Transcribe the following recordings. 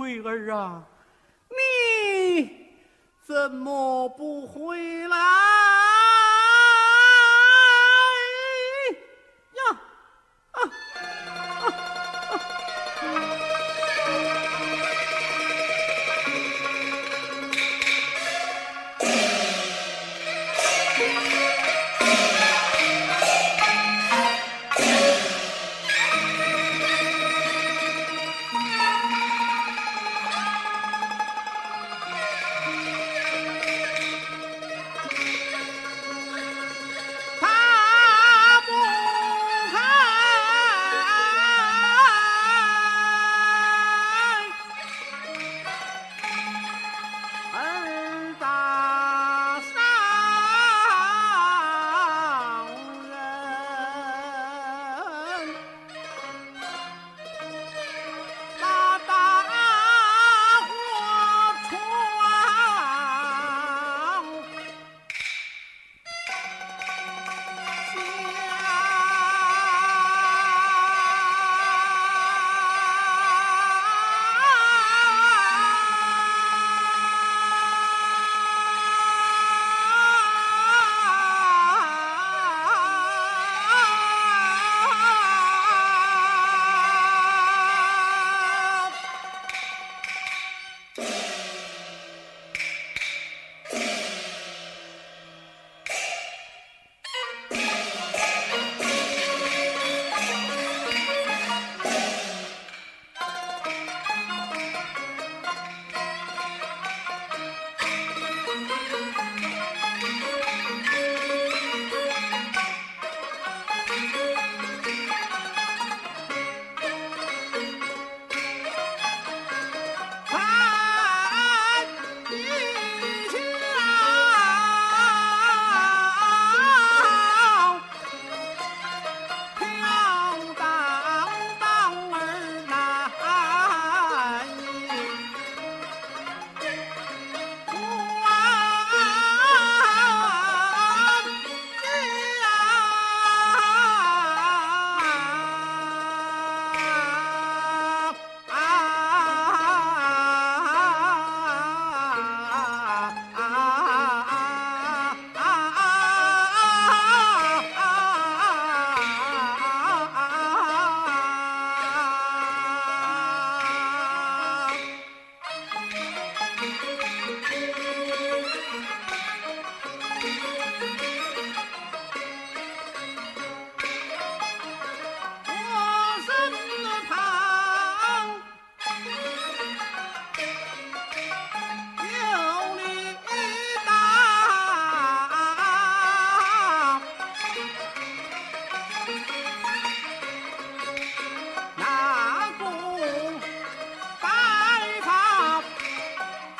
贵儿啊，你怎么不回来？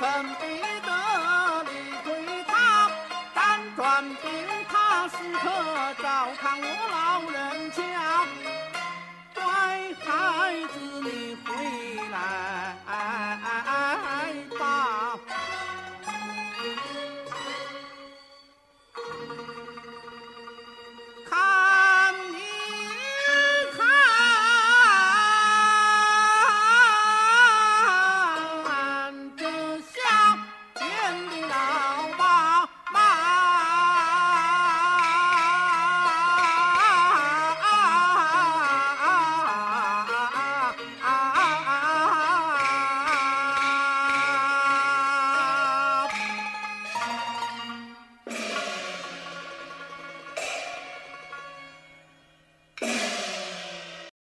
分必得你对他，辗转兵，他时刻照看我。